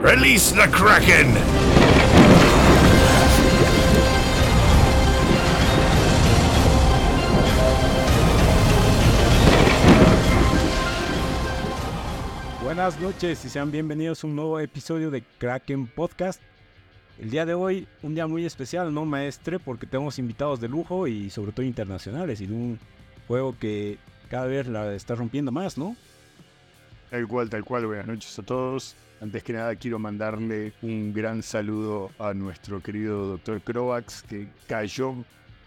Release the Kraken! Buenas noches y sean bienvenidos a un nuevo episodio de Kraken Podcast. El día de hoy, un día muy especial, ¿no, maestre? Porque tenemos invitados de lujo y sobre todo internacionales y de un juego que cada vez la está rompiendo más, ¿no? Tal cual, tal cual. Buenas noches a todos. Antes que nada quiero mandarle un gran saludo a nuestro querido doctor Crovax que cayó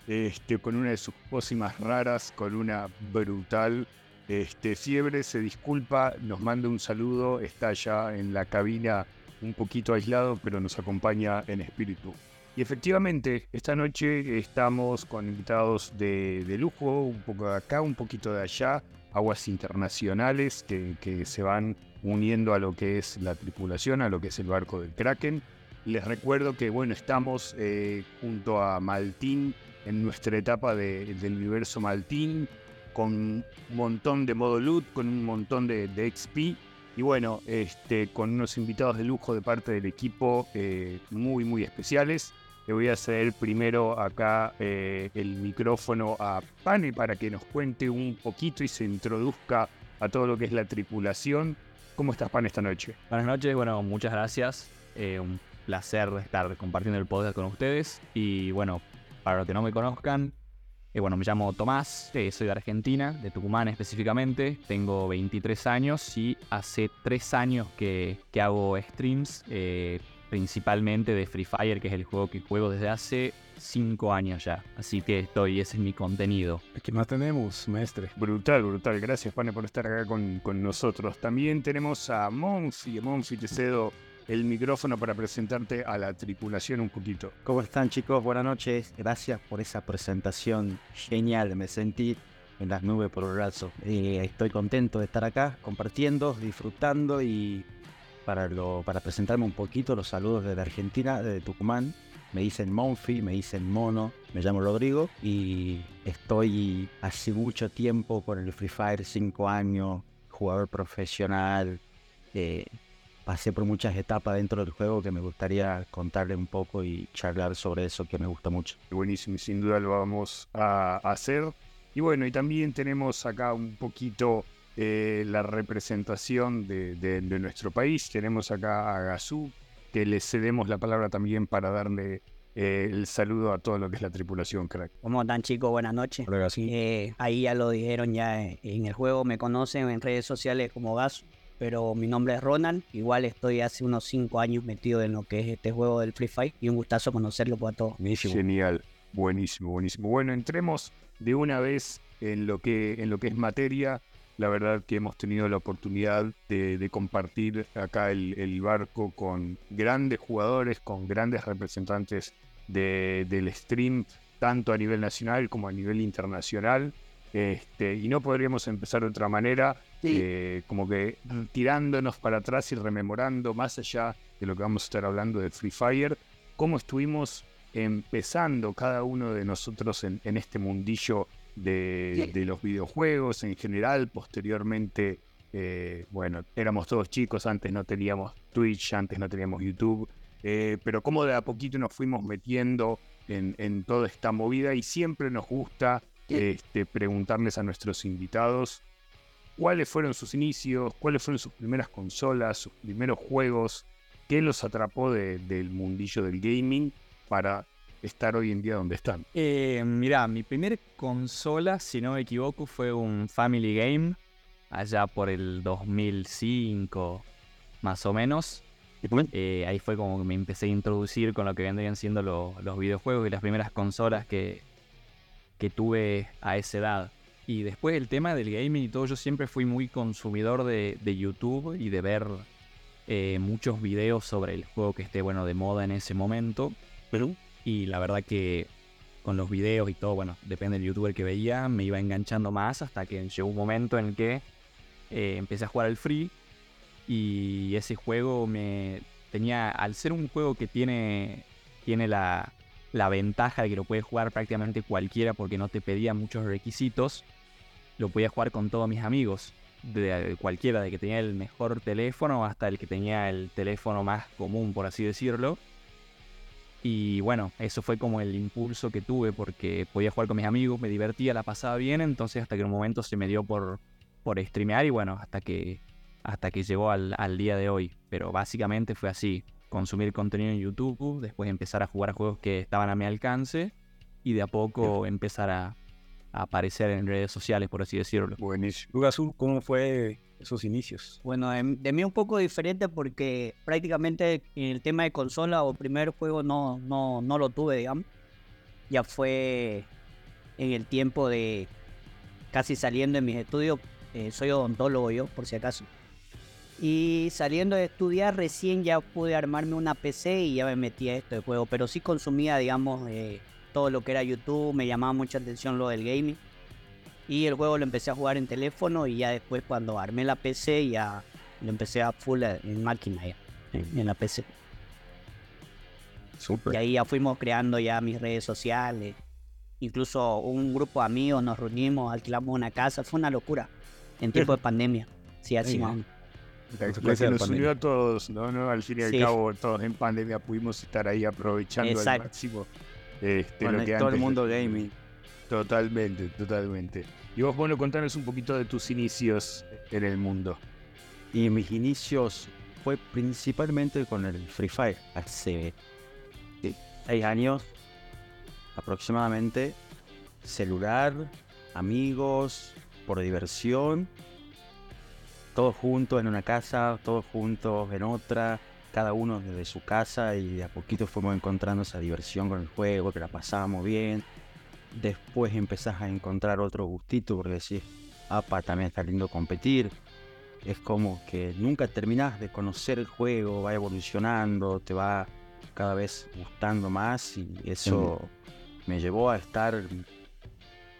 este, con una de sus pócimas raras, con una brutal este, fiebre. Se disculpa, nos manda un saludo. Está ya en la cabina un poquito aislado, pero nos acompaña en espíritu. Y efectivamente, esta noche estamos con invitados de, de lujo, un poco de acá, un poquito de allá, aguas internacionales que, que se van uniendo a lo que es la tripulación, a lo que es el barco del Kraken. Les recuerdo que bueno, estamos eh, junto a Maltín en nuestra etapa de- del universo Maltín, con un montón de modo loot, con un montón de, de XP. Y bueno, este, con unos invitados de lujo de parte del equipo eh, muy, muy especiales. Le voy a ceder primero acá eh, el micrófono a Pane para que nos cuente un poquito y se introduzca a todo lo que es la tripulación. ¿Cómo estás, Pan, esta noche? Buenas noches, bueno, muchas gracias. Eh, un placer estar compartiendo el podcast con ustedes. Y bueno, para los que no me conozcan, eh, bueno, me llamo Tomás, soy de Argentina, de Tucumán específicamente. Tengo 23 años y hace 3 años que, que hago streams, principalmente de Free Fire, que es el juego que juego desde hace 5 años ya. Así que estoy, ese es mi contenido. ¿Qué más tenemos, maestre? Brutal, brutal. Gracias, Pane, por estar acá con, con nosotros. También tenemos a Monfi. Monfi, te cedo el micrófono para presentarte a la tripulación un poquito. ¿Cómo están chicos? Buenas noches. Gracias por esa presentación genial. Me sentí en las nubes por el brazo. Eh, estoy contento de estar acá compartiendo, disfrutando y para, lo, presentarme un poquito los saludos desde Argentina, desde Tucumán. Me dicen Monfi, me dicen Mono, me llamo Rodrigo y estoy hace mucho tiempo con el Free Fire, 5 años, jugador profesional. eh, pasé por muchas etapas dentro del juego que me gustaría contarle un poco y charlar sobre eso que me gusta mucho. Buenísimo, sin duda lo vamos a hacer. Y bueno, y también tenemos acá un poquito eh, la representación de, de- de nuestro país. Tenemos acá a Gazú, que le cedemos la palabra también para darle eh, el saludo a todo lo que es la tripulación, crack. ¿Cómo están chicos? Buenas noches. Hola, Gazú. Eh, ahí ya lo dijeron ya en el juego, me conocen en redes sociales como Gas, pero mi nombre es Ronald. Igual estoy hace unos 5 años metido en lo que es este juego del Free Fire y un gustazo conocerlo por todos. Buenísimo. Genial, buenísimo, buenísimo. Bueno, entremos de una vez en lo que, en lo que es materia. La verdad que hemos tenido la oportunidad de, de compartir acá el, el barco con grandes jugadores, con grandes representantes de- del stream, tanto a nivel nacional como a nivel internacional. Este, y no podríamos empezar de otra manera, eh, como que tirándonos para atrás y rememorando más allá de lo que vamos a estar hablando de Free Fire, cómo estuvimos empezando cada uno de nosotros en, en este mundillo de, de los videojuegos en general, posteriormente, eh, bueno, éramos todos chicos, antes no teníamos Twitch, antes no teníamos YouTube, eh, pero cómo de a poquito nos fuimos metiendo en, en toda esta movida y siempre nos gusta este, preguntarles a nuestros invitados cuáles fueron sus inicios, cuáles fueron sus primeras consolas, sus primeros juegos, qué los atrapó de- del mundillo del gaming para estar hoy en día donde están. Eh, mirá, mi primer consola, si no me equivoco, fue un Family Game, allá por el 2005, más o menos. Eh, ahí fue como que me empecé a introducir con lo que vendrían siendo lo- los videojuegos y las primeras consolas que, que tuve a esa edad. Y después el tema del gaming y todo, yo siempre fui muy consumidor de, de YouTube y de ver eh, muchos videos sobre el juego que esté bueno de moda en ese momento. Pero Y la verdad que con los videos y todo, bueno, depende del youtuber que veía, me iba enganchando más hasta que llegó un momento en que eh, empecé a jugar al free y ese juego me tenía, al ser un juego que tiene, tiene la, la ventaja de que lo puede jugar prácticamente cualquiera porque no te pedía muchos requisitos, lo podía jugar con todos mis amigos. de cualquiera, de que tenía el mejor teléfono hasta el que tenía el teléfono más común, por así decirlo. Y bueno, eso fue como el impulso que tuve porque podía jugar con mis amigos, me divertía, la pasaba bien, entonces hasta que en un momento se me dio por, por streamear y bueno, hasta que, hasta que llegó al, al día de hoy. Pero básicamente fue así, consumir contenido en YouTube, después empezar a jugar a juegos que estaban a mi alcance y de a poco empezar a, a aparecer en redes sociales, por así decirlo. Buenísimo. Lugasur, ¿cómo fue esos inicios? Bueno, de, mí un poco diferente porque prácticamente en el tema de consola o primer juego no, no, no lo tuve, digamos. Ya fue en el tiempo de casi saliendo de mis estudios. eh, soy odontólogo yo, por si acaso. Y saliendo de estudiar recién ya pude armarme una PC y ya me metí a esto de juego. Pero sí consumía, digamos, eh, todo lo que era YouTube. Me llamaba mucha atención lo del gaming. Y el juego lo empecé a jugar en teléfono y ya después cuando armé la PC ya lo empecé a full en máquina ya, en, en la PC. Súper. Y ahí ya fuimos creando ya mis redes sociales. Incluso un grupo de amigos nos reunimos, alquilamos una casa. Fue una locura en tiempo de pandemia. Sí, así más. La la nos pandemia. unió a todos, ¿no? ¿no? Al fin y al Sí. cabo, todos en pandemia pudimos estar ahí aprovechando al Exacto. máximo este, lo que Conectó el antes- mundo gaming. Totalmente, totalmente. Y vos, bueno, contanos un poquito de tus inicios en el mundo. Y mis inicios fue principalmente con el Free Fire. Hace seis años aproximadamente. Celular, amigos, por diversión. Todos juntos en una casa, todos juntos en otra. Cada uno desde su casa y de a poquito fuimos encontrando esa diversión con el juego, que la pasábamos bien. Después empezás a encontrar otro gustito porque decís, apa, también está lindo competir es como que nunca terminas de conocer el juego, va evolucionando, te va cada vez gustando más y eso me llevó a estar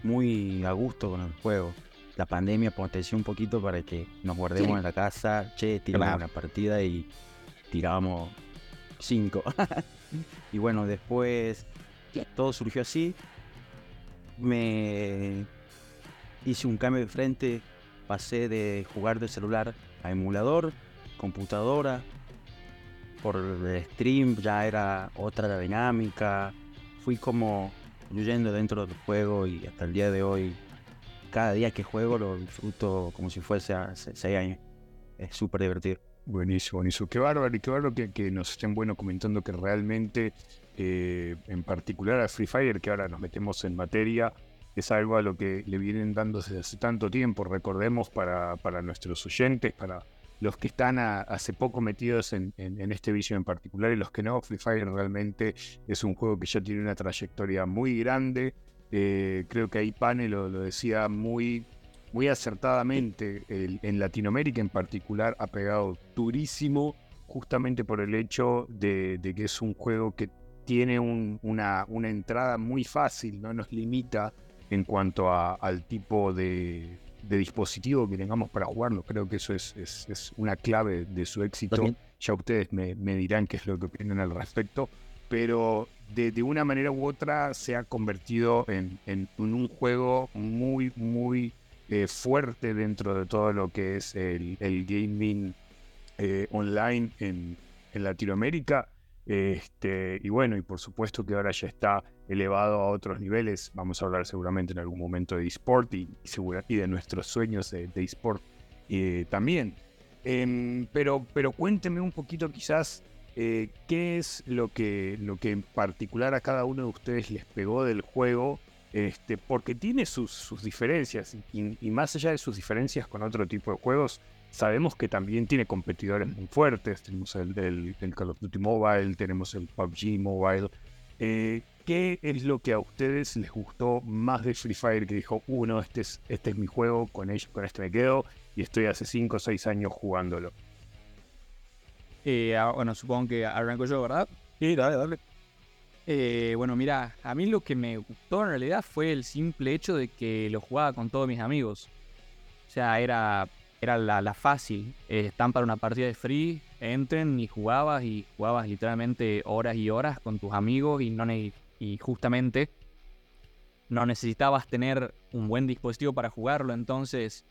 muy a gusto con el juego. La pandemia potenció un poquito para que nos guardemos Sí. en la casa, che, tiramos Claro. una partida y tirábamos cinco. y bueno, después todo surgió así. Me hice un cambio de frente pasé de jugar de celular a emulador, computadora. Por el stream ya era otra la dinámica. Fui como fluyendo dentro del juego y hasta el día de hoy, cada día que juego lo disfruto como si fuese hace seis años. Es súper divertido. Buenísimo, buenísimo. Qué bárbaro y qué bárbaro que, que nos estén bueno comentando que realmente, eh, en particular a Free Fire, que ahora nos metemos en materia, es algo a lo que le vienen dando desde hace tanto tiempo. Recordemos para, para nuestros oyentes, para los que están hace poco metidos en, en- este vicio en particular y los que no, Free Fire realmente es un juego que ya tiene una trayectoria muy grande. Eh, creo que ahí Pane lo, decía muy, muy acertadamente. En Latinoamérica en particular ha pegado durísimo justamente por el hecho de que es un juego que tiene un- una, una entrada muy fácil, no nos limita en cuanto a- al tipo de, de dispositivo que tengamos para jugarlo. Creo que eso es, es- es una clave de su éxito. También. Ya ustedes me, me dirán qué es lo que opinan al respecto. Pero de, de una manera u otra se ha convertido en, un juego muy, muy eh, fuerte dentro de todo lo que es el, el gaming eh, online en, en Latinoamérica. Este, y bueno, y por supuesto que ahora ya está elevado a otros niveles. Vamos a hablar seguramente en algún momento de eSport y, y de nuestros sueños de, de eSport eh, también. Em, pero, pero cuénteme un poquito quizás eh, qué es lo que, lo que en particular a cada uno de ustedes les pegó del juego, este, porque tiene sus, sus diferencias y más allá de sus diferencias con otro tipo de juegos, sabemos que también tiene competidores muy fuertes. Tenemos el, el- el Call of Duty Mobile, tenemos el PUBG Mobile. Eh, ¿Qué es lo que a ustedes les gustó más de Free Fire? Que dijo, uno, este es, este es mi juego, con, ello, con este me quedo y estoy hace 5 o 6 años jugándolo. Eh, ah, bueno, supongo que arranco yo, ¿verdad? Sí, dale, dale. Eh, bueno, mira, a mí lo que me gustó en realidad fue el simple hecho de que lo jugaba con todos mis amigos. O sea, era, era la, fácil. Eh, están para una partida de free, entren y jugabas y jugabas literalmente horas y horas con tus amigos y, no y justamente no necesitabas tener un buen dispositivo para jugarlo. Entonces,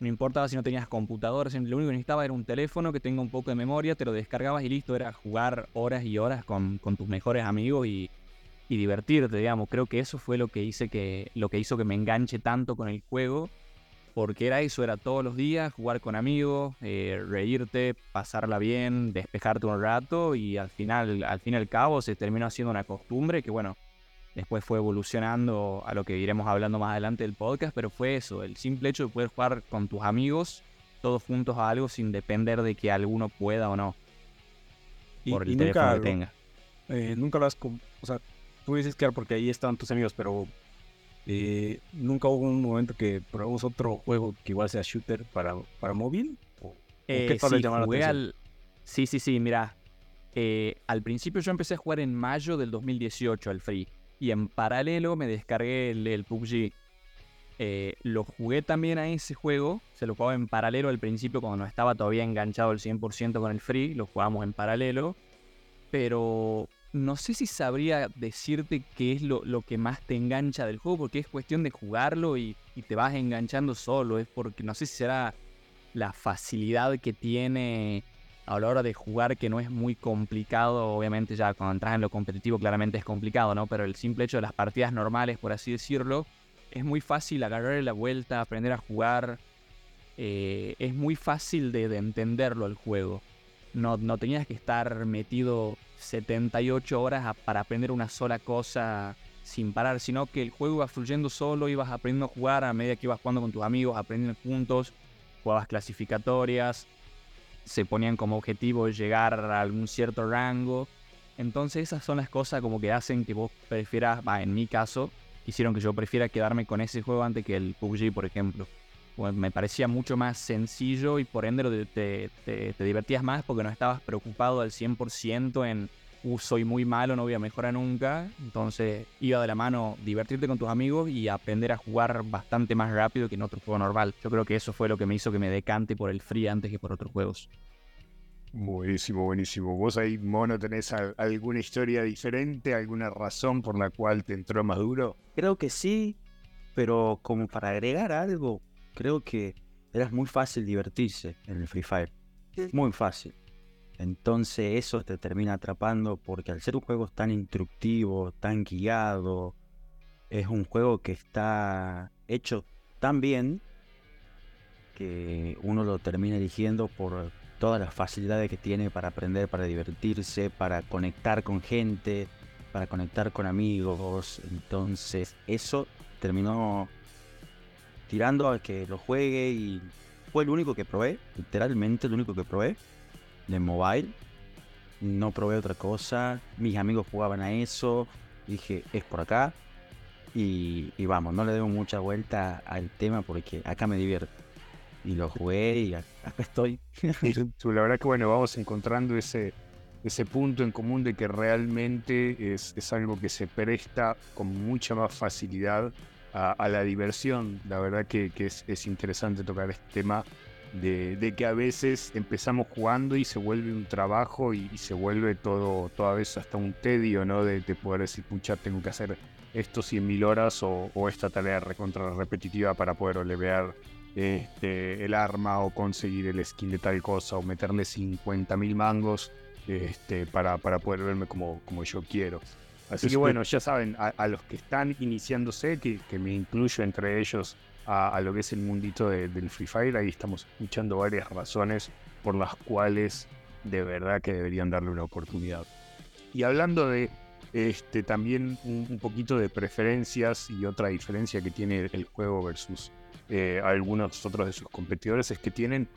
No importaba si no tenías computadora, lo único que necesitaba era un teléfono que tenga un poco de memoria, te lo descargabas y listo, era jugar horas y horas con, con tus mejores amigos y, y divertirte, digamos. Creo que eso fue lo que, hice que, lo que hizo que me enganche tanto con el juego, porque era eso, era todos los días jugar con amigos, eh, reírte, pasarla bien, despejarte un rato y al final, al fin y al cabo se terminó haciendo una costumbre que bueno, después fue evolucionando a lo que iremos hablando más adelante del podcast, pero fue eso, el simple hecho de poder jugar con tus amigos todos juntos a algo sin depender de que alguno pueda o no. Por el teléfono que tenga. Eh, nunca lo has... O sea, tú dices que era porque ahí estaban tus amigos, pero eh, nunca hubo un momento que probamos otro juego que igual sea shooter para, para móvil. ¿O, qué sí, jugué al... sí, sí, sí, mira. Eh, al principio yo empecé a jugar en mayo del 2018 al Free. Y en paralelo me descargué el, PUBG. Eh, lo jugué también a ese juego. Se lo jugaba en paralelo al principio cuando no estaba todavía enganchado al 100% con el Free. Lo jugábamos en paralelo. Pero no sé si sabría decirte qué es lo, que más te engancha del juego, porque es cuestión de jugarlo y, te vas enganchando solo. Es porque no sé si será la facilidad que tiene a la hora de jugar, que no es muy complicado. Obviamente, ya cuando entras en lo competitivo, claramente es complicado, ¿no? Pero el simple hecho de las partidas normales, por así decirlo, es muy fácil agarrarle la vuelta, aprender a jugar. Eh, es muy fácil de, de entenderlo el juego. No, no tenías que estar metido 78 horas para aprender una sola cosa sin parar, sino que el juego iba fluyendo solo, ibas aprendiendo a jugar a medida que ibas jugando con tus amigos, aprendiendo juntos, jugabas clasificatorias, se ponían como objetivo llegar a algún cierto rango. Entonces esas son las cosas como que hacen que vos prefieras, en mi caso, hicieron que yo prefiera quedarme con ese juego antes que el PUBG, por ejemplo. Pues me parecía mucho más sencillo y por ende te, te, divertías más porque no estabas preocupado al 100% en, uh, soy muy malo, no voy a mejorar nunca. Entonces iba de la mano divertirte con tus amigos y aprender a jugar bastante más rápido que en otro juego normal. Yo creo que eso fue lo que me hizo que me decante por el free antes que por otros juegos. Buenísimo, buenísimo. ¿Vos ahí, Mono, tenés alguna historia diferente, alguna razón por la cual te entró más duro? Creo que sí, pero como para agregar algo, creo que era muy fácil divertirse en el Free Fire. Muy fácil. Entonces eso te termina atrapando porque al ser un juego tan instructivo, tan guiado, es un juego que está hecho tan bien que uno lo termina eligiendo por todas las facilidades que tiene para aprender, para divertirse, para conectar con gente, para conectar con amigos. Entonces eso terminó tirando a que lo juegue y fue el único que probé, literalmente el único que probé de mobile. No probé otra cosa, mis amigos jugaban a eso, dije, es por acá. Y, vamos, no le doy mucha vuelta al tema porque acá me divierto. Y lo jugué y acá estoy. La verdad que bueno, vamos encontrando ese, ese punto en común de que realmente es, es algo que se presta con mucha más facilidad a, la diversión. La verdad que, es, interesante tocar este tema de, que a veces empezamos jugando y se vuelve un trabajo y, se vuelve todo, toda vez hasta un tedio, ¿no? De, poder decir, pucha, tengo que hacer esto 100.000 horas o, esta tarea recontra repetitiva para poder olevear este, el arma o conseguir el skin de tal cosa o meterle 50.000 mangos este, para, para poder verme como, como yo quiero. Así que bueno, ya saben, a, los que están iniciándose, que, que, me incluyo entre ellos a, lo que es el mundito del Free Fire, ahí estamos escuchando varias razones por las cuales de verdad que deberían darle una oportunidad. Y hablando de este, también un, poquito de preferencias y otra diferencia que tiene el juego versus eh, algunos otros de sus competidores es que tienen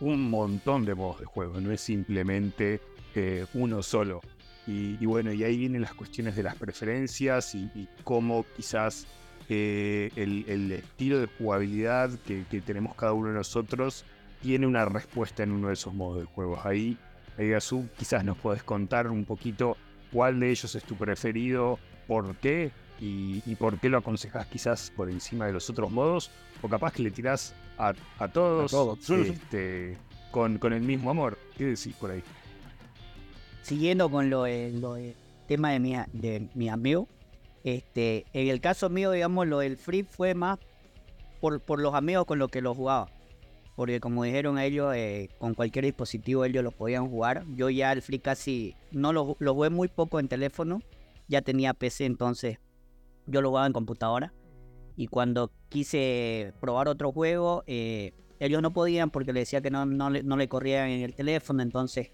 un montón de modos de juego, no es simplemente eh, uno solo. Y, bueno, y ahí vienen las cuestiones de las preferencias y, cómo quizás eh, el, estilo de jugabilidad que, tenemos cada uno de nosotros tiene una respuesta en uno de esos modos de juego. Ahí, Gazú, quizás nos puedes contar un poquito cuál de ellos es tu preferido, por qué y, por qué lo aconsejas quizás por encima de los otros modos, o capaz que le tirás a, todos, este, con, con el mismo amor. ¿Qué decís por ahí? Siguiendo con lo, del tema de mi, de mi amigo, este, en el caso mío, digamos, lo del free fue más por, por los amigos con los que lo jugaba. porque como dijeron ellos, eh, con cualquier dispositivo ellos lo podían jugar. Yo ya el Free casi no lo, lo jugué muy poco en teléfono, ya tenía PC entonces yo lo jugaba en computadora. Y cuando quise probar otro juego, eh, ellos no podían porque le decía que no, no, no le corrían en el teléfono, entonces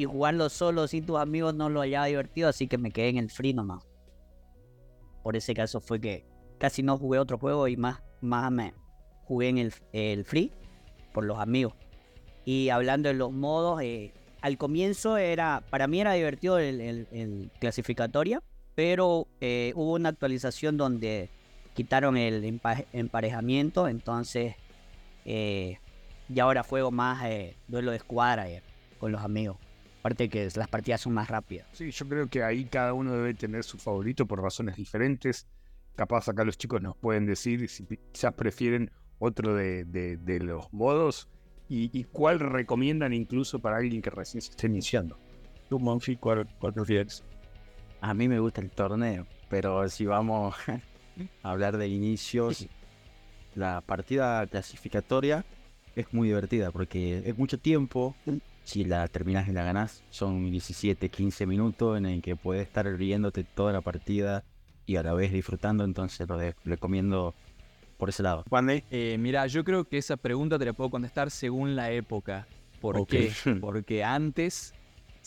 y jugarlo solo sin tus amigos no lo hallaba divertido, así que me quedé en el free nomás. Por ese caso fue que casi no jugué otro juego y más, más me jugué en el, el free por los amigos. Y hablando de los modos, eh, al comienzo era, para mí era divertido el, el, clasificatoria, pero eh, hubo una actualización donde quitaron el empa- emparejamiento, entonces eh, y ahora juego más duelo de escuadra con los amigos. Aparte que las partidas son más rápidas. Sí, yo creo que ahí cada uno debe tener su favorito por razones diferentes. Capaz acá los chicos nos pueden decir si quizás prefieren otro de, de- de los modos y, y cuál recomiendan incluso para alguien que recién se esté iniciando. ¿Tú, Monfi, cuál, cuál prefieres? A mí me gusta el torneo, pero si vamos a hablar de inicios, la partida clasificatoria es muy divertida porque es mucho tiempo. Si la terminas y la ganás, son 17, 15 minutos en el que puedes estar riéndote toda la partida y a la vez disfrutando. Entonces lo recomiendo por ese lado. Juan Eh, mira, yo creo que esa pregunta te la puedo contestar según la época. ¿Por qué? Porque antes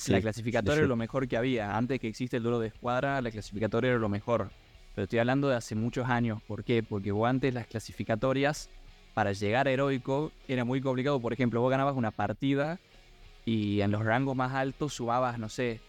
la clasificatoria sí, era lo mejor que había. Antes que existe el duelo de escuadra, la clasificatoria era lo mejor. Pero estoy hablando de hace muchos años. ¿Por qué? Porque vos antes las clasificatorias, para llegar a heroico, era muy complicado. Por ejemplo, vos ganabas una partida y en los rangos más altos subabas, no sé,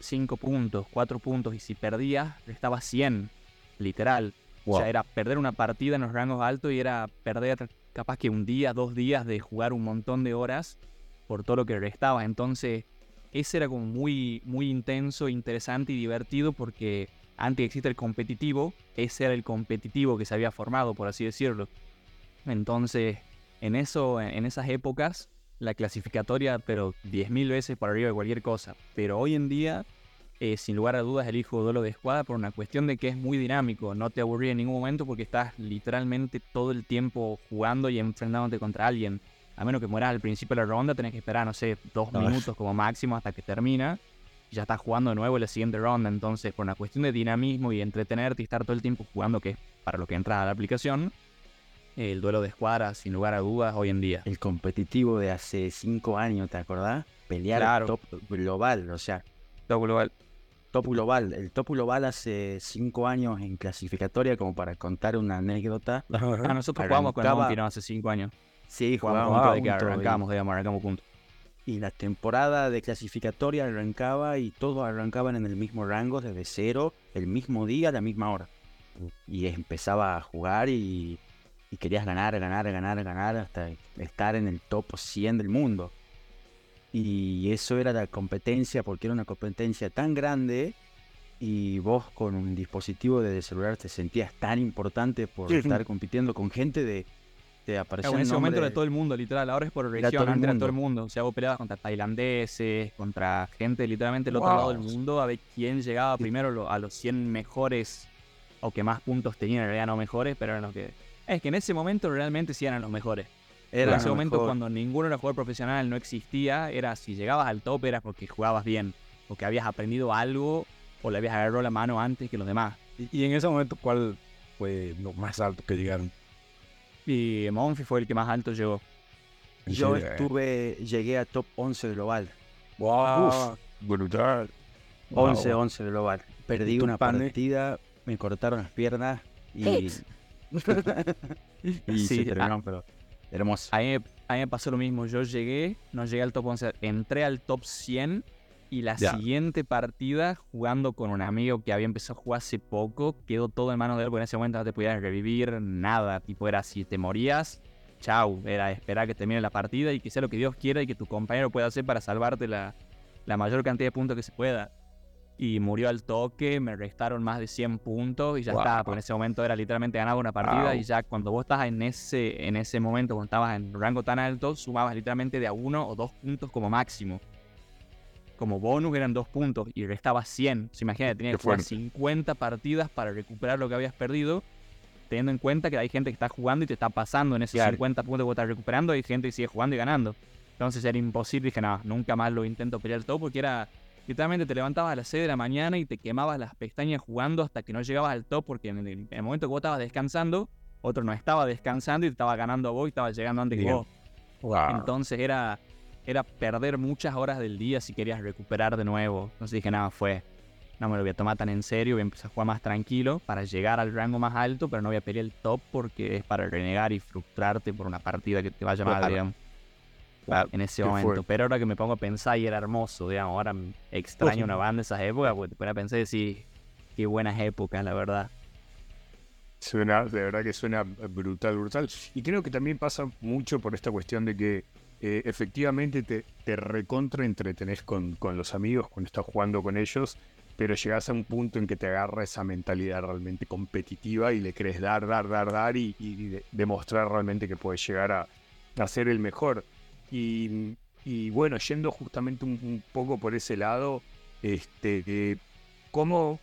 5 puntos, 4 puntos. Y si perdías, estabas 100, literal. O sea, era perder una partida en los rangos altos y era perder capaz que un día, dos días de jugar un montón de horas por todo lo que restaba. Entonces, ese era como muy, muy intenso, interesante y divertido porque antes que existe el competitivo, ese era el competitivo que se había formado, por así decirlo. Entonces, en, eso, en esas épocas, la clasificatoria, pero 10.000 veces por arriba de cualquier cosa. Pero hoy en día, eh, sin lugar a dudas, elijo duelo de escuadra por una cuestión de que es muy dinámico. No te aburrí en ningún momento porque estás literalmente todo el tiempo jugando y enfrentándote contra alguien. A menos que mueras al principio de la ronda, tenés que esperar, no sé, dos minutos como máximo hasta que termina. Y ya estás jugando de nuevo la siguiente ronda. Entonces, por una cuestión de dinamismo y entretenerte y estar todo el tiempo jugando, que es para lo que entras a la aplicación, el duelo de escuadra, sin lugar a dudas, hoy en día. El competitivo de hace 5 años, ¿te acordás? Pelear Claro. top global, o sea, Todo global. top global. El top global hace 5 años en clasificatoria, como para contar una anécdota. Ah, nosotros jugamos con ¿no? Hace cinco años. Sí, Jugamos jugábamos juntos de que arrancamos, digamos, arrancamos juntos. Y la temporada de clasificatoria arrancaba y todos arrancaban en el mismo rango, desde cero, el mismo día, a la misma hora. Y empezaba a jugar y, y querías ganar, ganar, ganar, ganar hasta estar en el top 100 del mundo. Y eso era la competencia, porque era una competencia tan grande y vos con un dispositivo de celular te sentías tan importante por Sí. estar compitiendo con gente de... Te aparecían en ese momento era todo el mundo, literal. Ahora es por región, antes era todo el mundo. O sea, vos peleabas contra tailandeses, contra gente literalmente del otro Wow. lado del mundo, a ver quién llegaba primero a los 100 mejores o que más puntos tenían, en realidad no mejores, pero eran los que... Es que en ese momento realmente sí eran los mejores. Era en ese momento mejor. cuando ninguno era jugador profesional, no existía, era si llegabas al top era porque jugabas bien, porque habías aprendido algo o le habías agarrado la mano antes que los demás. Y, y en ese momento, ¿cuál fue lo más alto que llegaron? Y Monfi fue el que más alto llegó. Yo Sí, eh. estuve, llegué a top 11 global. Wow, Brutal. 11, 11 global. Perdí ¿Y tu una pane? partida, me cortaron las piernas y. y Sí, se ah. terminaron, pero hermoso. A mí, me- a mí me pasó lo mismo. Yo llegué, no llegué al top 11, entré al top 100 y la siguiente partida, jugando con un amigo que había empezado a jugar hace poco, quedó todo en manos de él, porque en ese momento no te podías revivir nada. Tipo, era si te morías, chau. Era esperar que termine la partida y que sea lo que Dios quiera y que tu compañero pueda hacer para salvarte la, la mayor cantidad de puntos que se pueda. Y murió al toque, me restaron más de 100 puntos y ya Wow. está. Porque en ese momento era literalmente ganaba una partida Wow. y ya cuando vos estás en ese, en ese momento, cuando estabas en rango tan alto, sumabas literalmente de a uno o dos puntos como máximo. Como bonus eran dos puntos y restaba 100. O sea, imagínate, tenías que jugar fuerte. 50 partidas para recuperar lo que habías perdido. teniendo en cuenta que hay gente que está jugando y te está pasando en esos Claro. 50 puntos que vos estás recuperando, hay gente que sigue jugando y ganando. Entonces era imposible, dije, no, nunca más lo intento pelear todo porque era, literalmente te levantabas a las 6 de la mañana y te quemabas las pestañas jugando hasta que no llegabas al top porque en el, en el momento que vos estabas descansando, otro no estaba descansando y te estaba ganando a vos y estaba llegando antes que vos. Entonces era, era perder muchas horas del día si querías recuperar de nuevo. Entonces dije, nada, fue, no me lo voy a tomar tan en serio, voy a empezar a jugar más tranquilo para llegar al rango más alto, pero no voy a pelear el top porque es para renegar y frustrarte por una partida que te vaya mal, digamos. Claro, En ese momento. fuerte. Pero ahora que me pongo a pensar y era hermoso, digamos, ahora extraño una banda de esas épocas porque te pones a pensar y decís, qué buenas épocas, la verdad. Suena, de verdad que suena brutal, brutal. Y creo que también pasa mucho por esta cuestión de que eh, efectivamente te, te recontra entretenés con, con los amigos cuando estás jugando con ellos, pero llegás a un punto en que te agarra esa mentalidad realmente competitiva y le querés dar, dar, dar, dar y, y de- demostrar realmente que puedes llegar a, a ser el mejor. Y, bueno, yendo justamente un, poco por ese lado, este, ¿cómo,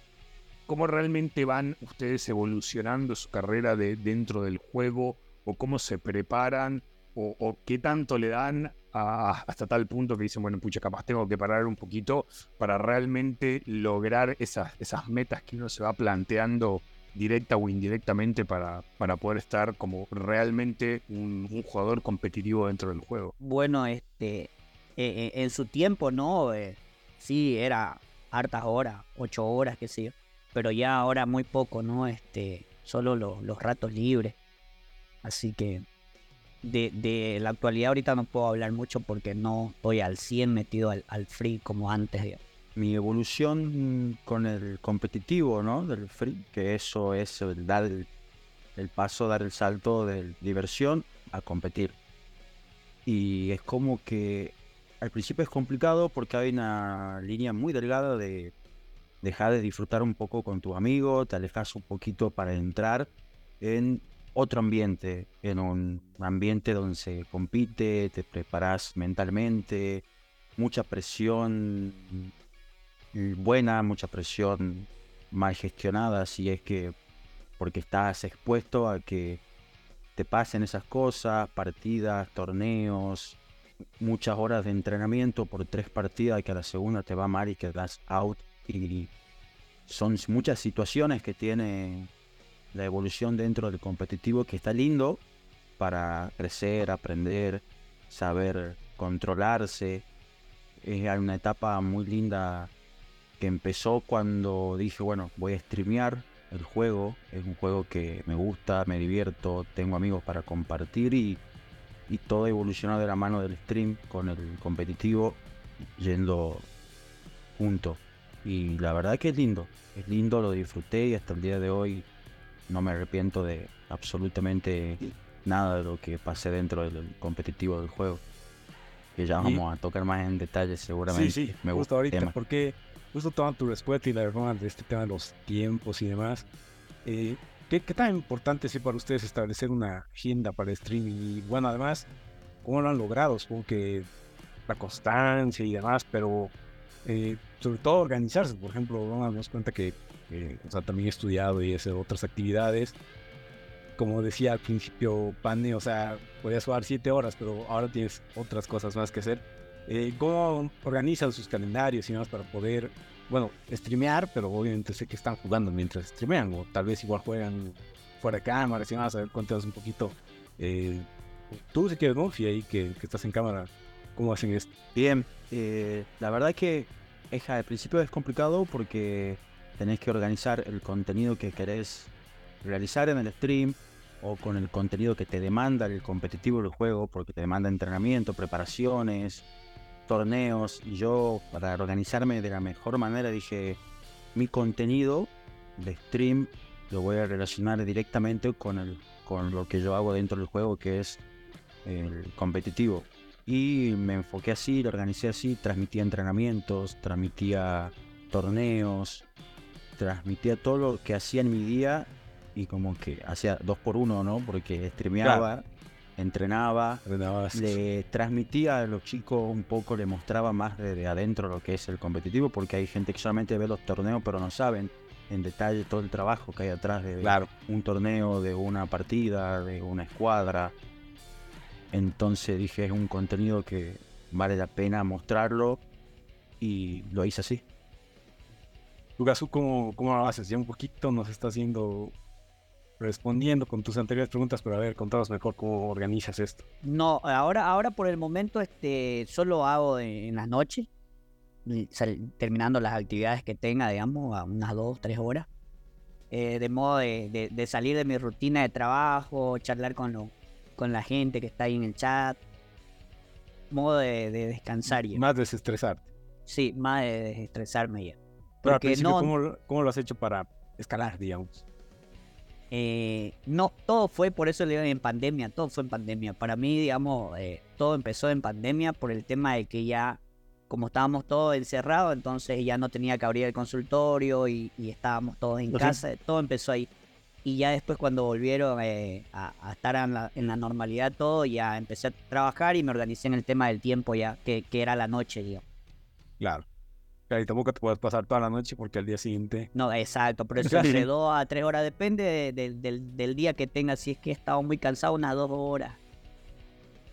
cómo realmente van ustedes evolucionando su carrera de, dentro del juego o cómo se preparan o, qué tanto le dan hasta tal punto que dicen, bueno, pucha, capaz tengo que parar un poquito para realmente lograr esas, esas metas que uno se va planteando directa o indirectamente para, para poder estar como realmente un, jugador competitivo dentro del juego. Bueno, este, eh, eh, en su tiempo, ¿no? Eh, sí, era hartas horas, ocho horas, qué sé yo. Pero ya ahora muy poco, ¿no? Este, solo lo- los ratos libres. Así que de, de la actualidad ahorita no puedo hablar mucho porque no estoy al 100 metido al, free como antes. Mi evolución con el competitivo, ¿no? Del free, que eso es el dar el, el paso, dar el salto de diversión a competir. Y es como que al principio es complicado porque hay una línea muy delgada de dejar de disfrutar un poco con tu amigo, te alejas un poquito para entrar en otro ambiente, en un ambiente donde se compite, te preparas mentalmente, mucha presión buena, mucha presión mal gestionada, si es que porque estás expuesto a que te pasen esas cosas, partidas, torneos, muchas horas de entrenamiento por tres partidas que a la segunda te va mal y quedas out y son muchas situaciones que tiene la evolución dentro del competitivo que está lindo para crecer, aprender, saber controlarse. Es una etapa muy linda que empezó cuando dije, bueno, voy a streamear el juego. Es un juego que me gusta, me divierto, tengo amigos para compartir y, y todo evolucionó de la mano del stream con el competitivo yendo junto. Y la verdad que es lindo, es lindo, lo disfruté y hasta el día de hoy no me arrepiento de absolutamente nada de lo que pasé dentro del competitivo del juego. Que ya Y- vamos a tocar más en detalle seguramente. Sí, sí, me gusta ahorita, porque justo toda tu respuesta y la verdad de este tema de los tiempos y demás, eh, ¿qué, qué tan importante es para ustedes establecer una agenda para el streaming? Y bueno, además, ¿cómo lo han logrado? Supongo que la constancia y demás, pero eh, sobre todo organizarse. Por ejemplo, vamos a darnos cuenta que eh, o sea, también he estudiado y he hecho otras actividades. Como decía al principio, Pane, o sea, podías jugar siete horas, pero ahora tienes otras cosas más que hacer. Eh, ¿Cómo organizan sus calendarios y demás para poder, bueno, streamear, pero obviamente sé que están jugando mientras streamean, o tal vez igual juegan fuera de cámara, si vas a ver, cuéntanos un poquito. eh, tú, si quieres, ¿no? Y ahí que, que estás en cámara, ¿cómo hacen esto? Bien, eh, la verdad que es, al principio es complicado porque tenés que organizar el contenido que querés realizar en el stream o con el contenido que te demanda el competitivo del juego porque te demanda entrenamiento, preparaciones, torneos. Y yo para organizarme de la mejor manera dije, mi contenido de stream lo voy a relacionar directamente con, el, con lo que yo hago dentro del juego que es el competitivo. Y me enfoqué así, lo organicé así, transmitía entrenamientos, transmitía torneos, transmitía todo lo que hacía en mi día y como que hacía dos por uno, ¿no? Porque streameaba, entrenaba, le transmitía a los chicos un poco, le mostraba más desde adentro lo que es el competitivo, porque hay gente que solamente ve los torneos pero no saben en detalle todo el trabajo que hay atrás de Claro. un torneo, de una partida, de una escuadra. Entonces dije, es un contenido que vale la pena mostrarlo y lo hice así. Lugasu, ¿cómo, ¿cómo lo haces? Ya un poquito nos está haciendo respondiendo con tus anteriores preguntas, pero a ver, contanos mejor cómo organizas esto. No, ahora, ahora por el momento este, solo hago en, las noches, terminando las actividades que tenga, digamos, a unas dos, tres horas. eh, de modo de, de- de salir de mi rutina de trabajo, charlar con, lo- con la gente que está ahí en el chat. Modo de, de descansar ya. Más desestresarte. Sí, más de desestresarme ya. Pero al Porque principio, no, ¿cómo, ¿cómo lo has hecho para escalar, digamos? Eh, no, todo fue, por eso le digo en pandemia, todo fue en pandemia. Para mí, digamos, eh, todo empezó en pandemia por el tema de que ya, como estábamos todos encerrados, entonces ya no tenía que abrir el consultorio y, y estábamos todos en casa, todo empezó ahí. Y ya después cuando volvieron eh, a, a estar en la, en la normalidad todo, ya empecé a trabajar y me organicé en el tema del tiempo ya, que, que era la noche, digamos. Claro. Y tampoco te puedes pasar toda la noche porque al día siguiente. No, exacto, por eso de dos a tres horas, depende de- de- del, del día que tenga, si es que he estado muy cansado, unas dos horas.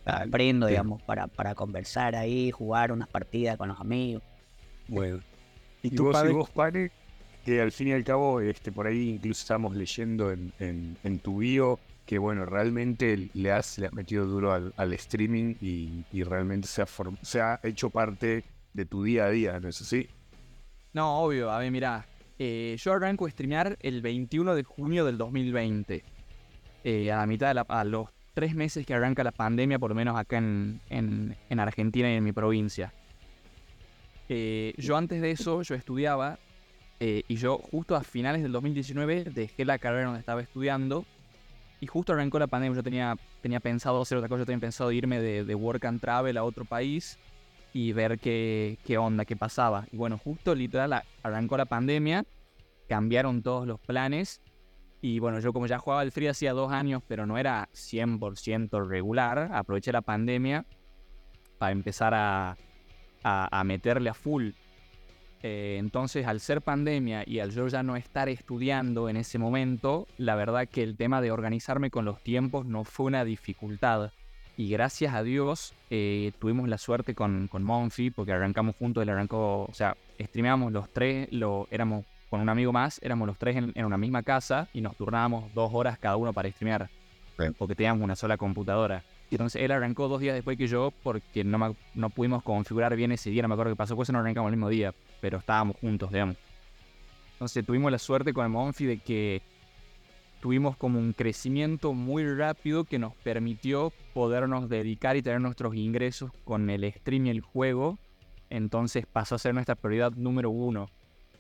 Aprendo, sí. digamos, para, para conversar ahí, jugar unas partidas con los amigos. Bueno. Y, ¿Y tú, vos, padre? y vos, padre, que al fin y al cabo, este, por ahí incluso estábamos leyendo en, en- en tu bio que, bueno, realmente le has, le has metido duro al, al streaming y, y realmente se ha, se ha hecho parte de tu día a día, ¿no es así? No, obvio. A ver, mirá. eh, yo arranco a streamear el 21 de junio del 2020. Eh, a la mitad de la... A los tres meses que arranca la pandemia, por lo menos acá en, en- en Argentina y en mi provincia. Eh, yo antes de eso, yo estudiaba eh, y yo justo a finales del 2019 dejé la carrera donde estaba estudiando y justo arrancó la pandemia. Yo tenía, pensado hacer otra cosa, yo tenía pensado irme de work and travel a otro país y ver qué, qué onda, qué pasaba. Y bueno, justo literal arrancó la pandemia, cambiaron todos los planes. Y bueno, yo como ya jugaba al free hacía dos años, pero no era 100% regular, aproveché la pandemia para empezar a, a, a meterle a full. Eh, entonces, al ser pandemia y al yo ya no estar estudiando en ese momento, la verdad que el tema de organizarme con los tiempos no fue una dificultad. Y gracias a Dios eh, tuvimos la suerte con, con Monfi, porque arrancamos juntos, él arrancó, o sea, streameamos los tres, lo, éramos con un amigo más, éramos los tres en, en una misma casa y nos turnábamos dos horas cada uno para streamear, Bien. porque teníamos una sola computadora. Entonces él arrancó dos días después que yo, porque no, me- no pudimos configurar bien ese día, no me acuerdo qué pasó, pues no arrancamos el mismo día, pero estábamos juntos, digamos. Entonces tuvimos la suerte con el Monfi de que tuvimos como un crecimiento muy rápido que nos permitió podernos dedicar y tener nuestros ingresos con el stream y el juego. Entonces pasó a ser nuestra prioridad número uno.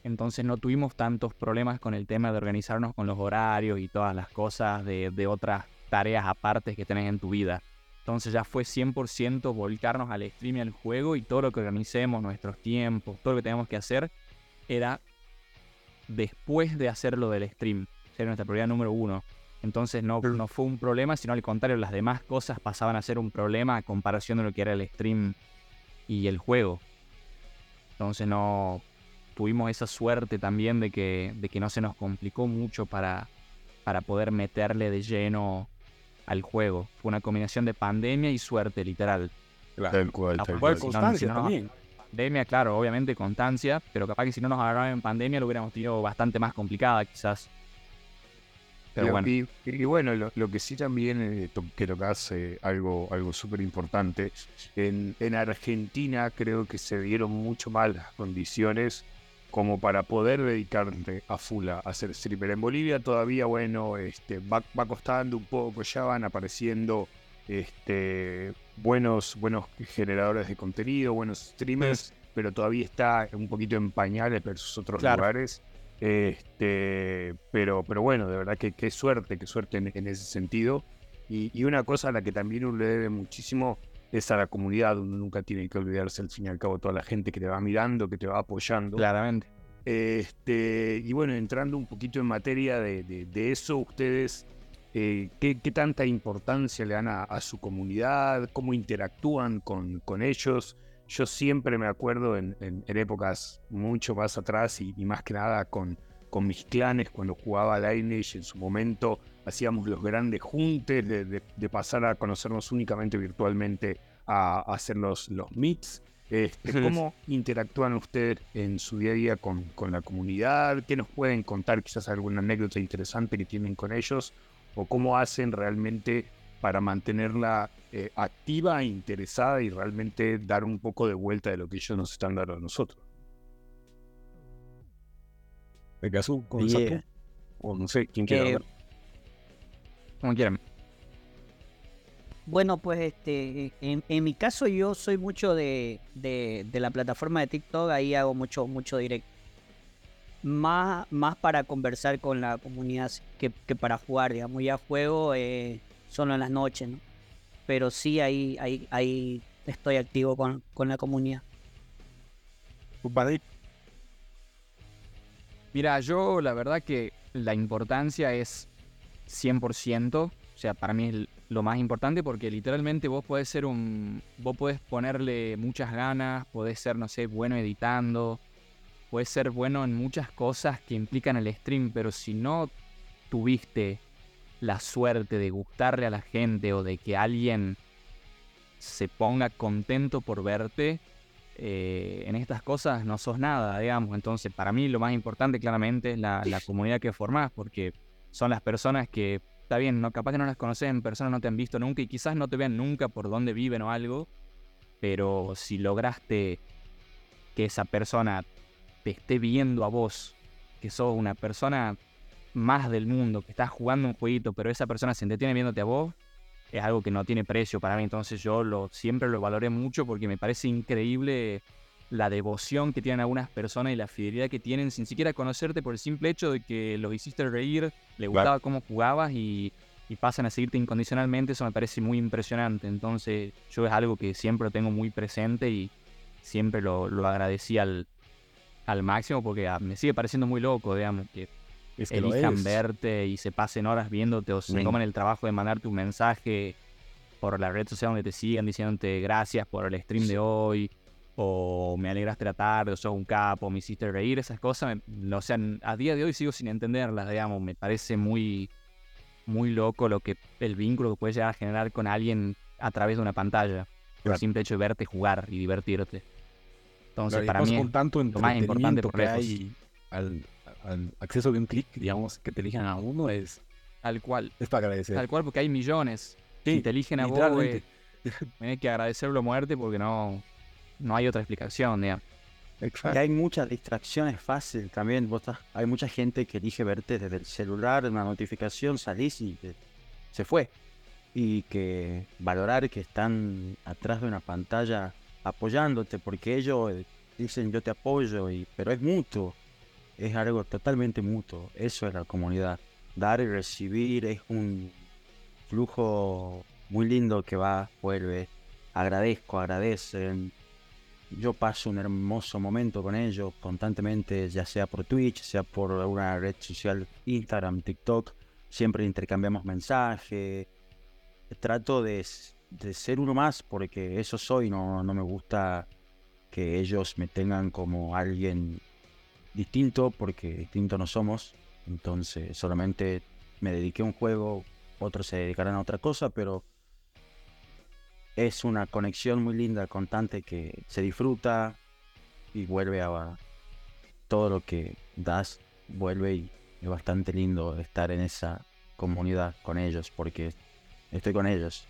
Entonces no tuvimos tantos problemas con el tema de organizarnos con los horarios y todas las cosas de, de otras tareas aparte que tenés en tu vida. Entonces ya fue 100% volcarnos al stream y al juego y todo lo que organicemos, nuestros tiempos, todo lo que teníamos que hacer, era después de hacer lo del stream. Era nuestra prioridad número uno. Entonces no, no fue un problema, sino al contrario, las demás cosas pasaban a ser un problema a comparación de lo que era el stream y el juego. Entonces no tuvimos esa suerte también de que, de que no se nos complicó mucho para, para poder meterle de lleno al juego. Fue una combinación de pandemia y suerte, literal. Tal cual, cual. constancia no- también. Pandemia, claro, obviamente constancia, pero capaz que si no nos agarraban en pandemia lo hubiéramos tenido bastante más complicada, quizás. Pero Y- bueno. Y, y bueno, lo, lo que sí también eh, to- que tocas eh, algo, algo súper importante, en, en Argentina creo que se dieron mucho más las condiciones como para poder dedicarte a full a hacer streamer. En Bolivia todavía, bueno, este, va, va costando un poco, ya van apareciendo este, buenos, buenos generadores de contenido, buenos streamers, pero todavía está un poquito en pañales versus otros Claro. lugares. Este, pero, pero bueno, de verdad que qué suerte, qué suerte en, en ese sentido. Y, y una cosa a la que también uno le debe muchísimo es a la comunidad. Uno nunca tiene que olvidarse, al fin y al cabo, toda la gente que te va mirando, que te va apoyando. Claramente. Este, y bueno, entrando un poquito en materia de, de- de eso, ustedes, eh, ¿qué, qué tanta importancia le dan a, a su comunidad? ¿Cómo interactúan con, con ellos? Yo siempre me acuerdo en, en- en épocas mucho más atrás y, y más que nada con, con mis clanes cuando jugaba Lineage en su momento. Hacíamos los grandes juntes de, pasar a conocernos únicamente virtualmente a, hacer los, los meets. Este, ¿Cómo interactúan ustedes en su día a día con, con, la comunidad? ¿Qué nos pueden contar? Quizás alguna anécdota interesante que tienen con ellos. ¿O cómo hacen realmente para mantenerla eh, activa, interesada y realmente dar un poco de vuelta de lo que ellos nos están dando a nosotros. Venga, con O no sé, quién quiere eh, Como quieran. Bueno, pues este, en, mi caso yo soy mucho de, de, la plataforma de TikTok, ahí hago mucho, mucho directo. Más, más para conversar con la comunidad que, que para jugar, digamos, ya juego eh, solo en las noches, ¿no? Pero sí ahí, ahí, ahí estoy activo con, con la comunidad. Mira, yo la verdad que la importancia es 100%, o sea, para mí es lo más importante porque literalmente vos podés ser un, vos podés ponerle muchas ganas, podés ser, no sé, bueno editando, podés ser bueno en muchas cosas que implican el stream, pero si no tuviste la suerte de gustarle a la gente o de que alguien se ponga contento por verte, eh, en estas cosas no sos nada, digamos. Entonces, para mí lo más importante claramente es la, comunidad que formás, porque son las personas que, está bien, no, capaz que no las conoces en persona, no te han visto nunca y quizás no te vean nunca por dónde viven o algo, pero si lograste que esa persona te esté viendo a vos, que sos una persona más del mundo, que estás jugando un jueguito, pero esa persona se entretiene viéndote a vos, es algo que no tiene precio para mí. Entonces yo lo, siempre lo valoré mucho porque me parece increíble la devoción que tienen algunas personas y la fidelidad que tienen sin siquiera conocerte por el simple hecho de que los hiciste reír, le gustaba cómo jugabas y, pasan a seguirte incondicionalmente. Eso me parece muy impresionante. Entonces yo es algo que siempre lo tengo muy presente y siempre lo, lo agradecí al, al máximo porque ah, me sigue pareciendo muy loco, digamos, que es que elijan verte y se pasen horas viéndote o se toman el trabajo de mandarte un mensaje por la red social donde te sigan diciéndote gracias por el stream de hoy o me alegraste la tarde o sos un capo, me hiciste reír, esas cosas, o sea, a día de hoy sigo sin entenderlas, digamos, me parece muy, muy loco lo que el vínculo que puedes llegar a generar con alguien a través de una pantalla, por el simple hecho de verte jugar y divertirte. Entonces, para mí, con tanto lo más importante por hay al, acceso de un clic, digamos, que te elijan a uno es... Tal cual. Es para agradecer. Tal cual, porque hay millones. si te eligen a vos, eh, hay que agradecerlo a muerte porque no, no hay otra explicación, digamos. Y hay muchas distracciones fáciles también. Vos hay mucha gente que elige verte desde el celular, una notificación, salís y se fue. Y que valorar que están atrás de una pantalla apoyándote, porque ellos dicen yo te apoyo, y, pero es mutuo es algo totalmente mutuo. Eso es la comunidad. Dar y recibir es un flujo muy lindo que va, vuelve. Agradezco, agradecen. Yo paso un hermoso momento con ellos constantemente, ya sea por Twitch, sea por una red social, Instagram, TikTok. Siempre intercambiamos mensajes. Trato de, ser uno más porque eso soy, no, no me gusta que ellos me tengan como alguien distinto porque distinto no somos. Entonces solamente me dediqué a un juego, otros se dedicarán a otra cosa, pero es una conexión muy linda, constante, que se disfruta y vuelve a todo lo que das, vuelve y es bastante lindo estar en esa comunidad con ellos porque estoy con ellos.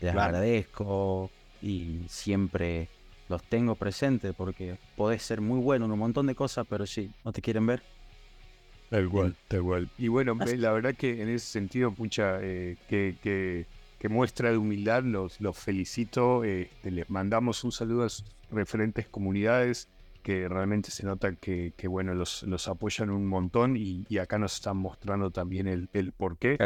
Les agradezco y siempre los tengo presentes porque podés ser muy bueno en un montón de cosas, pero si no te quieren ver. Tal cual, tal cual. Y bueno, la verdad que en ese sentido, pucha, eh, que, que, muestra de humildad, los, los felicito. Este, les mandamos un saludo a sus referentes comunidades que realmente se nota que, que bueno, los, los, apoyan un montón y, y, acá nos están mostrando también el, el por qué.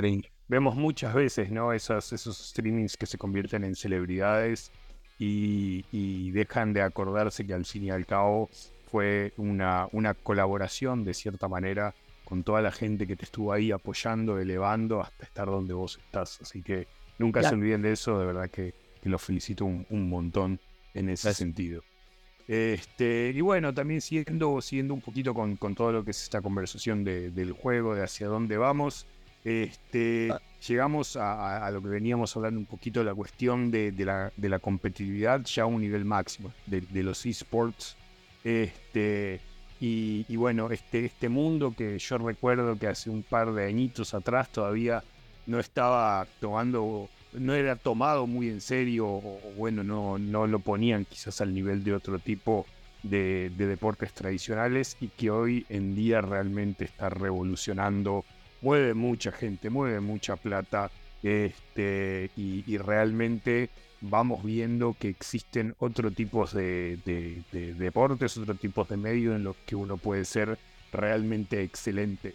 Vemos muchas veces, ¿no? Esas, esos streamings que se convierten en celebridades y, dejan de acordarse que al fin y al cabo fue una, una colaboración de cierta manera con toda la gente que te estuvo ahí apoyando, elevando hasta estar donde vos estás. Así que nunca se olviden de eso, de verdad que, los felicito un, montón en ese sentido. Este, y bueno, también siguiendo, siguiendo un poquito con, con todo lo que es esta conversación de- del juego, de hacia dónde vamos, este, llegamos a, lo que veníamos hablando un poquito, la cuestión de, la, competitividad ya a un nivel máximo, de, los esports. Este, y, bueno, este, este mundo que yo recuerdo que hace un par de añitos atrás todavía no estaba tomando, no era tomado muy en serio, o, bueno, no, no lo ponían quizás al nivel de otro tipo de deportes tradicionales y que hoy en día realmente está revolucionando, mueve mucha gente, mueve mucha plata, este, y, realmente vamos viendo que existen otro tipos de, de- de deportes, otro tipos de medios en los que uno puede ser realmente excelente.